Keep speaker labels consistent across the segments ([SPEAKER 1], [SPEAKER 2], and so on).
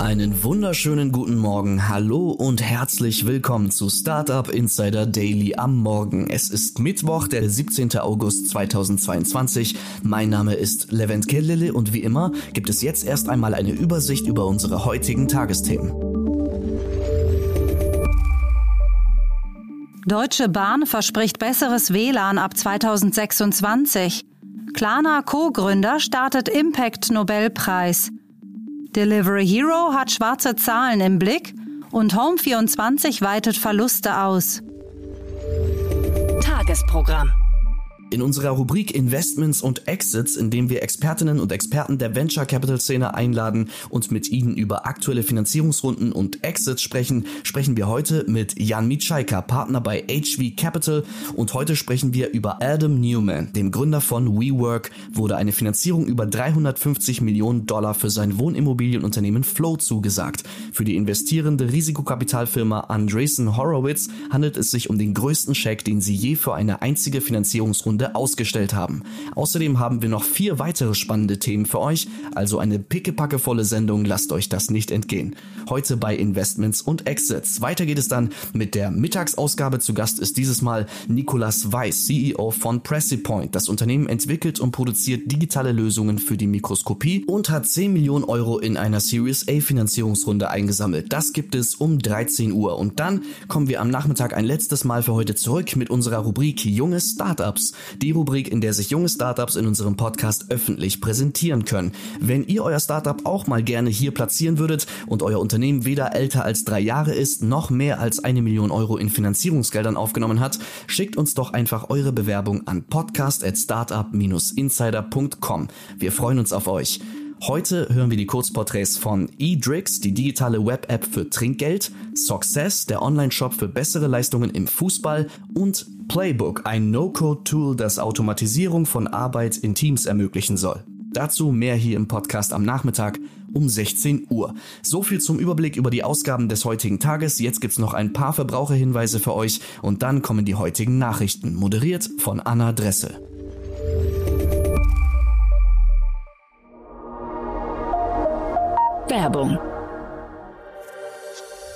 [SPEAKER 1] Einen wunderschönen guten Morgen, hallo und herzlich willkommen zu Startup Insider Daily am Morgen. Es ist Mittwoch, der 17. August 2022. Mein Name ist Levent Kellele und wie immer gibt es jetzt erst einmal eine Übersicht über unsere heutigen Tagesthemen.
[SPEAKER 2] Deutsche Bahn verspricht besseres WLAN ab 2026. Klarna Co-Gründer startet Impact Nobelpreis. Delivery Hero hat schwarze Zahlen im Blick und Home24 weitet Verluste aus.
[SPEAKER 3] Tagesprogramm.
[SPEAKER 1] In unserer Rubrik Investments und Exits, in dem wir Expertinnen und Experten der Venture Capital Szene einladen und mit ihnen über aktuelle Finanzierungsrunden und Exits sprechen, sprechen wir heute mit Jan Mitschaika, Partner bei HV Capital und heute sprechen wir über Adam Newman, dem Gründer von WeWork, wurde eine Finanzierung über 350 Millionen Dollar für sein Wohnimmobilienunternehmen Flow zugesagt. Für die investierende Risikokapitalfirma Andreessen Horowitz handelt es sich um den größten Scheck, den sie je für eine einzige Finanzierungsrunde Runde ausgestellt haben. Außerdem haben wir noch vier weitere spannende Themen für euch, also eine pickepackevolle Sendung, lasst euch das nicht entgehen. Heute bei Investments und Exits. Weiter geht es dann mit der Mittagsausgabe. Zu Gast ist dieses Mal Nicolas Weiß, CEO von Pressipoint. Das Unternehmen entwickelt und produziert digitale Lösungen für die Mikroskopie und hat 10 Millionen Euro in einer Series A Finanzierungsrunde eingesammelt. Das gibt es um 13 Uhr. Und dann kommen wir am Nachmittag ein letztes Mal für heute zurück mit unserer Rubrik Junge Startups die Rubrik, in der sich junge Startups in unserem Podcast öffentlich präsentieren können. Wenn ihr euer Startup auch mal gerne hier platzieren würdet und euer Unternehmen weder älter als drei Jahre ist, noch mehr als eine Million Euro in Finanzierungsgeldern aufgenommen hat, schickt uns doch einfach eure Bewerbung an podcast@startup-insider.com. Wir freuen uns auf euch. Heute hören wir die Kurzporträts von eDrix, die digitale Web-App für Trinkgeld, Success, der Online-Shop für bessere Leistungen im Fußball und Playbook, ein No-Code-Tool, das Automatisierung von Arbeit in Teams ermöglichen soll. Dazu mehr hier im Podcast am Nachmittag um 16 Uhr. So viel zum Überblick über die Ausgaben des heutigen Tages. Jetzt gibt's noch ein paar Verbraucherhinweise für euch und dann kommen die heutigen Nachrichten, moderiert von Anna Dressel.
[SPEAKER 3] Werbung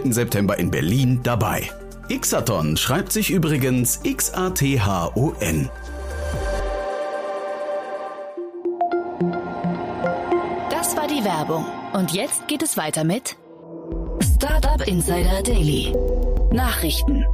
[SPEAKER 4] 3. September in Berlin dabei. Xathon schreibt sich übrigens X-A-T-H-O-N.
[SPEAKER 3] Das war die Werbung. Und jetzt geht es weiter mit Startup Insider Daily. Nachrichten.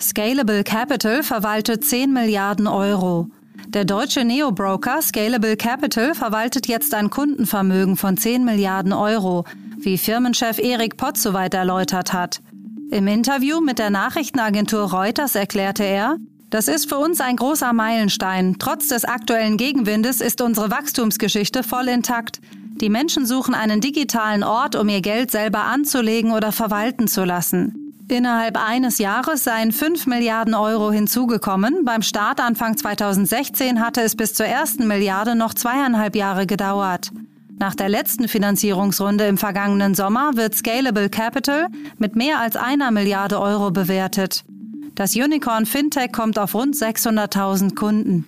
[SPEAKER 2] Scalable Capital verwaltet 10 Milliarden Euro. Der deutsche Neobroker Scalable Capital verwaltet jetzt ein Kundenvermögen von 10 Milliarden Euro wie Firmenchef Erik Potts soweit erläutert hat. Im Interview mit der Nachrichtenagentur Reuters erklärte er, das ist für uns ein großer Meilenstein. Trotz des aktuellen Gegenwindes ist unsere Wachstumsgeschichte voll intakt. Die Menschen suchen einen digitalen Ort, um ihr Geld selber anzulegen oder verwalten zu lassen. Innerhalb eines Jahres seien 5 Milliarden Euro hinzugekommen. Beim Start Anfang 2016 hatte es bis zur ersten Milliarde noch zweieinhalb Jahre gedauert. Nach der letzten Finanzierungsrunde im vergangenen Sommer wird Scalable Capital mit mehr als einer Milliarde Euro bewertet. Das Unicorn Fintech kommt auf rund 600.000 Kunden.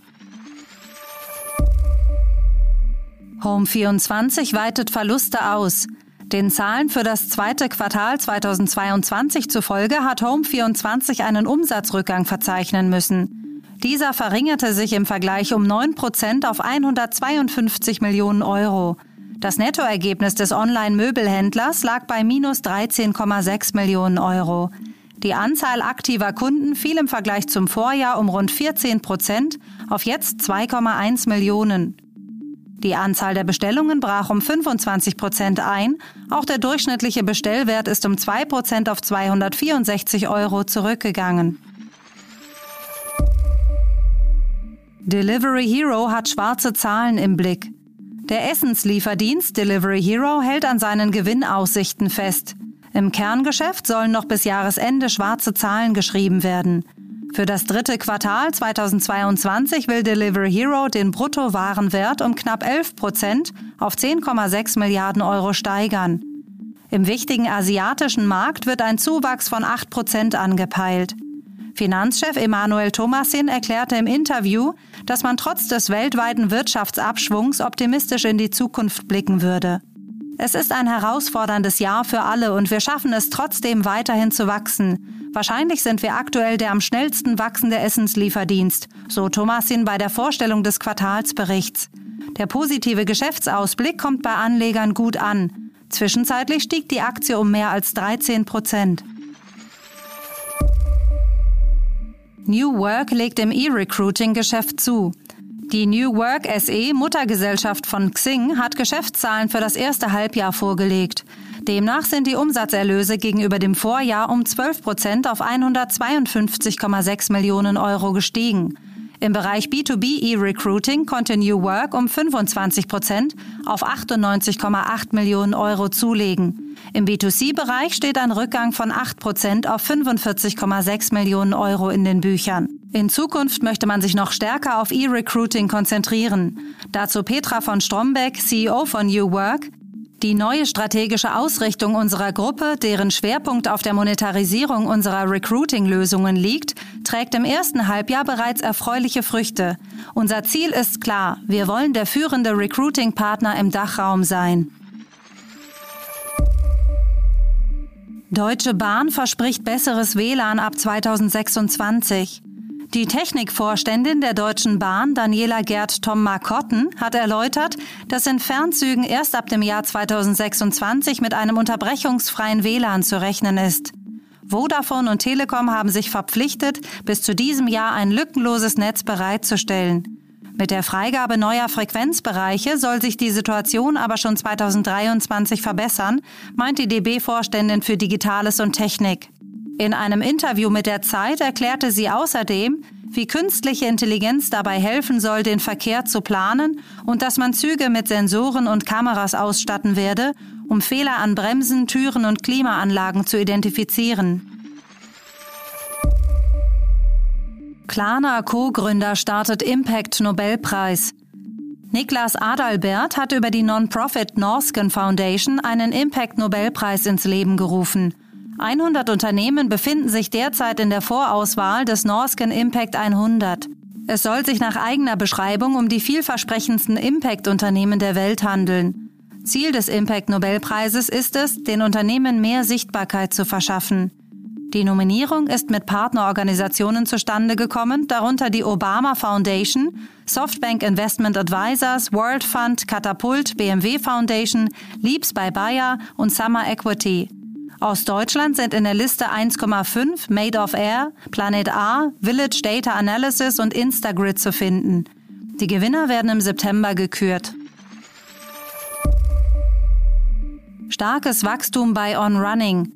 [SPEAKER 2] Home24 weitet Verluste aus. Den Zahlen für das zweite Quartal 2022 zufolge hat Home24 einen Umsatzrückgang verzeichnen müssen. Dieser verringerte sich im Vergleich um 9 Prozent auf 152 Millionen Euro. Das Nettoergebnis des Online-Möbelhändlers lag bei minus 13,6 Millionen Euro. Die Anzahl aktiver Kunden fiel im Vergleich zum Vorjahr um rund 14 Prozent auf jetzt 2,1 Millionen. Die Anzahl der Bestellungen brach um 25 Prozent ein. Auch der durchschnittliche Bestellwert ist um 2 Prozent auf 264 Euro zurückgegangen. Delivery Hero hat schwarze Zahlen im Blick. Der Essenslieferdienst Delivery Hero hält an seinen Gewinnaussichten fest. Im Kerngeschäft sollen noch bis Jahresende schwarze Zahlen geschrieben werden. Für das dritte Quartal 2022 will Delivery Hero den Bruttowarenwert um knapp 11 Prozent auf 10,6 Milliarden Euro steigern. Im wichtigen asiatischen Markt wird ein Zuwachs von 8 Prozent angepeilt. Finanzchef Emanuel Thomasin erklärte im Interview, dass man trotz des weltweiten Wirtschaftsabschwungs optimistisch in die Zukunft blicken würde. Es ist ein herausforderndes Jahr für alle und wir schaffen es trotzdem weiterhin zu wachsen. Wahrscheinlich sind wir aktuell der am schnellsten wachsende Essenslieferdienst, so Thomasin bei der Vorstellung des Quartalsberichts. Der positive Geschäftsausblick kommt bei Anlegern gut an. Zwischenzeitlich stieg die Aktie um mehr als 13 Prozent. New Work legt im E-Recruiting-Geschäft zu. Die New Work SE, Muttergesellschaft von Xing, hat Geschäftszahlen für das erste Halbjahr vorgelegt. Demnach sind die Umsatzerlöse gegenüber dem Vorjahr um 12 Prozent auf 152,6 Millionen Euro gestiegen. Im Bereich B2B E-Recruiting konnte New Work um 25 Prozent auf 98,8 Millionen Euro zulegen. Im B2C-Bereich steht ein Rückgang von 8 Prozent auf 45,6 Millionen Euro in den Büchern. In Zukunft möchte man sich noch stärker auf E-Recruiting konzentrieren. Dazu Petra von Strombeck, CEO von New Work. Die neue strategische Ausrichtung unserer Gruppe, deren Schwerpunkt auf der Monetarisierung unserer Recruiting-Lösungen liegt, trägt im ersten Halbjahr bereits erfreuliche Früchte. Unser Ziel ist klar, wir wollen der führende Recruiting-Partner im Dachraum sein. Deutsche Bahn verspricht besseres WLAN ab 2026. Die Technikvorständin der Deutschen Bahn, Daniela Gerd Tom Markotten, hat erläutert, dass in Fernzügen erst ab dem Jahr 2026 mit einem unterbrechungsfreien WLAN zu rechnen ist. Vodafone und Telekom haben sich verpflichtet, bis zu diesem Jahr ein lückenloses Netz bereitzustellen. Mit der Freigabe neuer Frequenzbereiche soll sich die Situation aber schon 2023 verbessern, meint die DB-Vorständin für Digitales und Technik. In einem Interview mit der Zeit erklärte sie außerdem, wie künstliche Intelligenz dabei helfen soll, den Verkehr zu planen und dass man Züge mit Sensoren und Kameras ausstatten werde, um Fehler an Bremsen, Türen und Klimaanlagen zu identifizieren. Klarna Co-Gründer startet Impact Nobelpreis. Niklas Adalbert hat über die Non-Profit Norsken Foundation einen Impact Nobelpreis ins Leben gerufen. 100 Unternehmen befinden sich derzeit in der Vorauswahl des Norsken Impact 100. Es soll sich nach eigener Beschreibung um die vielversprechendsten Impact-Unternehmen der Welt handeln. Ziel des Impact-Nobelpreises ist es, den Unternehmen mehr Sichtbarkeit zu verschaffen. Die Nominierung ist mit Partnerorganisationen zustande gekommen, darunter die Obama Foundation, Softbank Investment Advisors, World Fund, Catapult, BMW Foundation, Leaps by Bayer und Summer Equity. Aus Deutschland sind in der Liste 1,5 Made of Air, Planet A, Village Data Analysis und Instagrid zu finden. Die Gewinner werden im September gekürt. Starkes Wachstum bei On Running.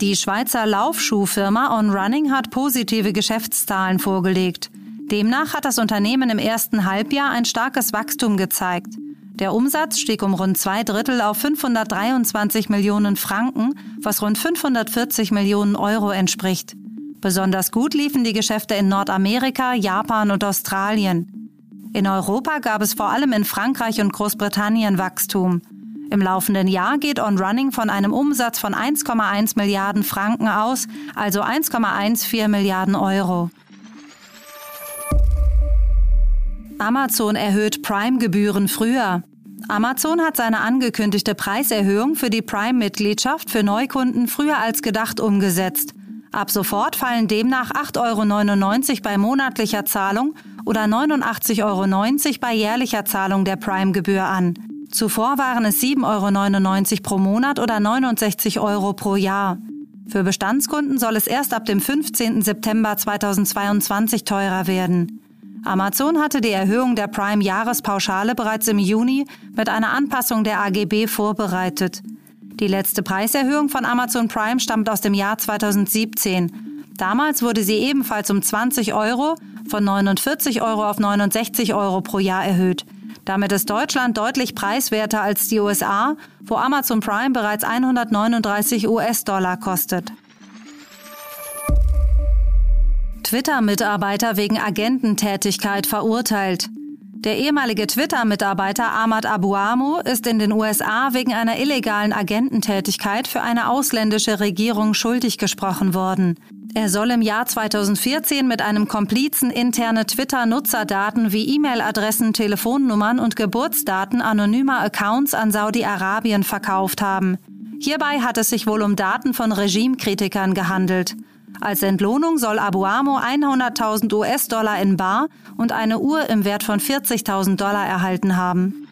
[SPEAKER 2] Die Schweizer Laufschuhfirma On Running hat positive Geschäftszahlen vorgelegt. Demnach hat das Unternehmen im ersten Halbjahr ein starkes Wachstum gezeigt. Der Umsatz stieg um rund zwei Drittel auf 523 Millionen Franken, was rund 540 Millionen Euro entspricht. Besonders gut liefen die Geschäfte in Nordamerika, Japan und Australien. In Europa gab es vor allem in Frankreich und Großbritannien Wachstum. Im laufenden Jahr geht On Running von einem Umsatz von 1,1 Milliarden Franken aus, also 1,14 Milliarden Euro. Amazon erhöht Prime-Gebühren früher. Amazon hat seine angekündigte Preiserhöhung für die Prime-Mitgliedschaft für Neukunden früher als gedacht umgesetzt. Ab sofort fallen demnach 8,99 Euro bei monatlicher Zahlung oder 89,90 Euro bei jährlicher Zahlung der Prime-Gebühr an. Zuvor waren es 7,99 Euro pro Monat oder 69 Euro pro Jahr. Für Bestandskunden soll es erst ab dem 15. September 2022 teurer werden. Amazon hatte die Erhöhung der Prime-Jahrespauschale bereits im Juni mit einer Anpassung der AGB vorbereitet. Die letzte Preiserhöhung von Amazon Prime stammt aus dem Jahr 2017. Damals wurde sie ebenfalls um 20 Euro von 49 Euro auf 69 Euro pro Jahr erhöht. Damit ist Deutschland deutlich preiswerter als die USA, wo Amazon Prime bereits 139 US-Dollar kostet. Twitter-Mitarbeiter wegen Agententätigkeit verurteilt. Der ehemalige Twitter-Mitarbeiter Ahmad Abuamo ist in den USA wegen einer illegalen Agententätigkeit für eine ausländische Regierung schuldig gesprochen worden. Er soll im Jahr 2014 mit einem Komplizen interne Twitter-Nutzerdaten wie E-Mail-Adressen, Telefonnummern und Geburtsdaten anonymer Accounts an Saudi-Arabien verkauft haben. Hierbei hat es sich wohl um Daten von Regimekritikern gehandelt. Als Entlohnung soll Abuamo 100.000 US-Dollar in Bar und eine Uhr im Wert von 40.000 Dollar erhalten haben.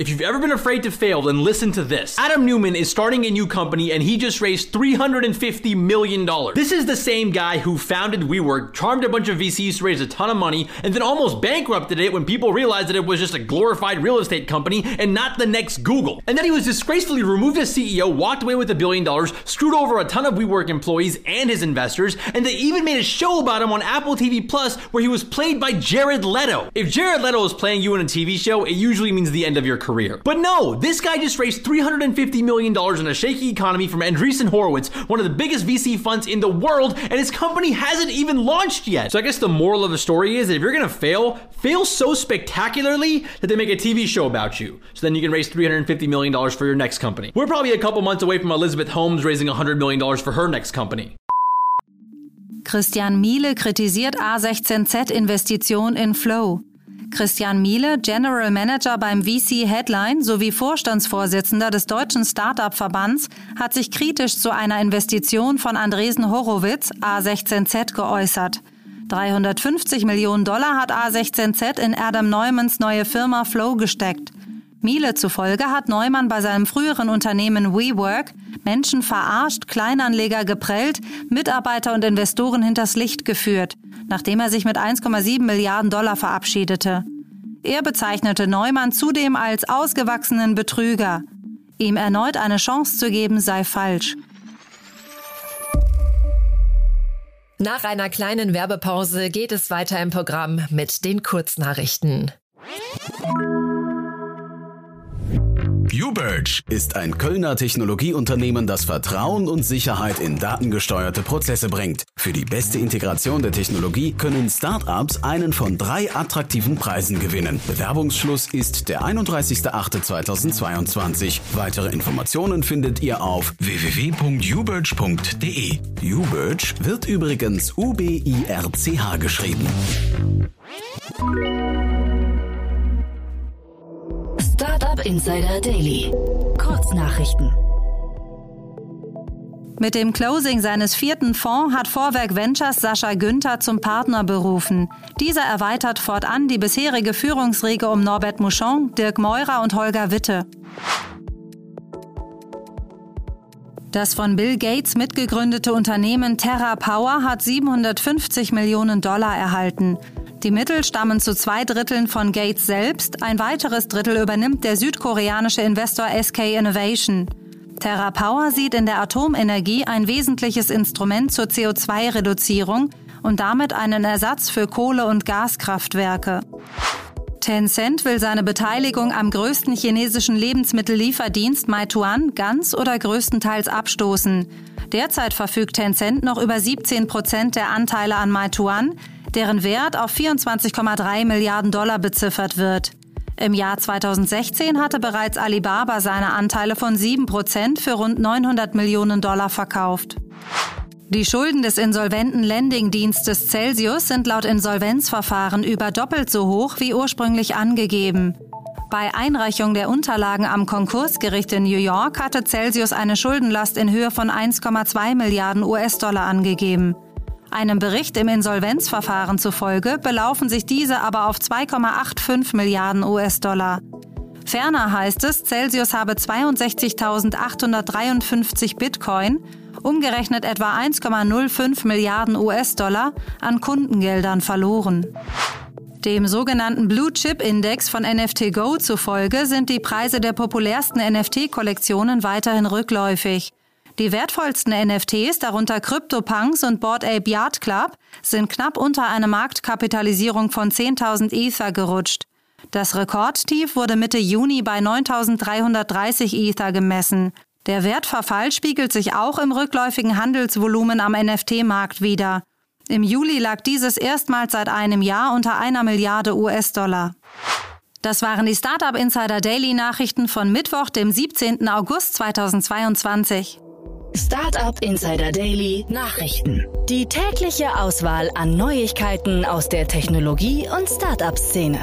[SPEAKER 5] If you've ever been afraid to fail, then listen to this. Adam Newman is starting a new company and he just raised $350 million. This is the same guy who founded WeWork, charmed a bunch of VCs to raise a ton of money, and then almost bankrupted it when people realized that it was just a glorified real estate company and not the next Google. And then he was disgracefully removed as CEO, walked away with a billion dollars, screwed over a ton of WeWork employees and his investors, and they even made a show about him on Apple TV Plus where he was played by Jared Leto. If Jared Leto is playing you in a TV show, it usually means the end of your career career. But no, this guy just raised $350 million in a shaky economy from Andreessen Horowitz, one of the biggest VC funds in the world, and his company hasn't even launched yet. So I guess the moral of the story is that if you're gonna fail, fail so spectacularly that they make a TV show about you. So then you can raise $350 million for your next company. We're probably a couple months away from Elizabeth Holmes raising $100 million for her next company.
[SPEAKER 2] Christian Miele kritisiert A16Z-Investition in Flow. Christian Miele, General Manager beim VC Headline sowie Vorstandsvorsitzender des Deutschen Startup-Verbands, hat sich kritisch zu einer Investition von Andresen Horowitz, A16Z, geäußert. 350 Millionen Dollar hat A16Z in Adam Neumanns neue Firma Flow gesteckt. Miele zufolge hat Neumann bei seinem früheren Unternehmen WeWork Menschen verarscht, Kleinanleger geprellt, Mitarbeiter und Investoren hinters Licht geführt nachdem er sich mit 1,7 Milliarden Dollar verabschiedete. Er bezeichnete Neumann zudem als ausgewachsenen Betrüger. Ihm erneut eine Chance zu geben sei falsch.
[SPEAKER 6] Nach einer kleinen Werbepause geht es weiter im Programm mit den Kurznachrichten.
[SPEAKER 4] UBirch ist ein Kölner Technologieunternehmen, das Vertrauen und Sicherheit in datengesteuerte Prozesse bringt. Für die beste Integration der Technologie können Startups einen von drei attraktiven Preisen gewinnen. Bewerbungsschluss ist der 31.08.2022. Weitere Informationen findet ihr auf www.ubirch.de. UBirch wird übrigens U-B-I-R-C-H geschrieben.
[SPEAKER 3] Startup Insider Daily. Kurznachrichten.
[SPEAKER 2] Mit dem Closing seines vierten Fonds hat Vorwerk Ventures Sascha Günther zum Partner berufen. Dieser erweitert fortan die bisherige Führungsriege um Norbert Mouchon, Dirk Meurer und Holger Witte. Das von Bill Gates mitgegründete Unternehmen Terra Power hat 750 Millionen Dollar erhalten. Die Mittel stammen zu zwei Dritteln von Gates selbst, ein weiteres Drittel übernimmt der südkoreanische Investor SK Innovation. Terra Power sieht in der Atomenergie ein wesentliches Instrument zur CO2-Reduzierung und damit einen Ersatz für Kohle- und Gaskraftwerke. Tencent will seine Beteiligung am größten chinesischen Lebensmittellieferdienst Meituan ganz oder größtenteils abstoßen. Derzeit verfügt Tencent noch über 17 Prozent der Anteile an Meituan, deren Wert auf 24,3 Milliarden Dollar beziffert wird. Im Jahr 2016 hatte bereits Alibaba seine Anteile von 7 Prozent für rund 900 Millionen Dollar verkauft. Die Schulden des insolventen Lending-Dienstes Celsius sind laut Insolvenzverfahren über doppelt so hoch wie ursprünglich angegeben. Bei Einreichung der Unterlagen am Konkursgericht in New York hatte Celsius eine Schuldenlast in Höhe von 1,2 Milliarden US-Dollar angegeben. Einem Bericht im Insolvenzverfahren zufolge belaufen sich diese aber auf 2,85 Milliarden US-Dollar. Ferner heißt es, Celsius habe 62.853 Bitcoin, umgerechnet etwa 1,05 Milliarden US-Dollar, an Kundengeldern verloren. Dem sogenannten Blue Chip Index von NFT Go zufolge sind die Preise der populärsten NFT-Kollektionen weiterhin rückläufig. Die wertvollsten NFTs, darunter CryptoPunks und Bored Ape Yard Club, sind knapp unter eine Marktkapitalisierung von 10.000 Ether gerutscht. Das Rekordtief wurde Mitte Juni bei 9.330 Ether gemessen. Der Wertverfall spiegelt sich auch im rückläufigen Handelsvolumen am NFT-Markt wider. Im Juli lag dieses erstmals seit einem Jahr unter einer Milliarde US-Dollar. Das waren die Startup Insider Daily Nachrichten von Mittwoch, dem 17. August 2022.
[SPEAKER 3] Startup Insider Daily Nachrichten. Die tägliche Auswahl an Neuigkeiten aus der Technologie- und Startup-Szene.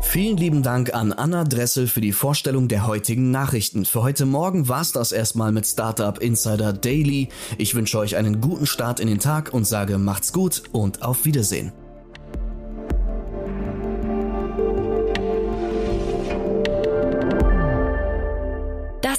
[SPEAKER 1] Vielen lieben Dank an Anna Dressel für die Vorstellung der heutigen Nachrichten. Für heute Morgen war's das erstmal mit Startup Insider Daily. Ich wünsche euch einen guten Start in den Tag und sage macht's gut und auf Wiedersehen.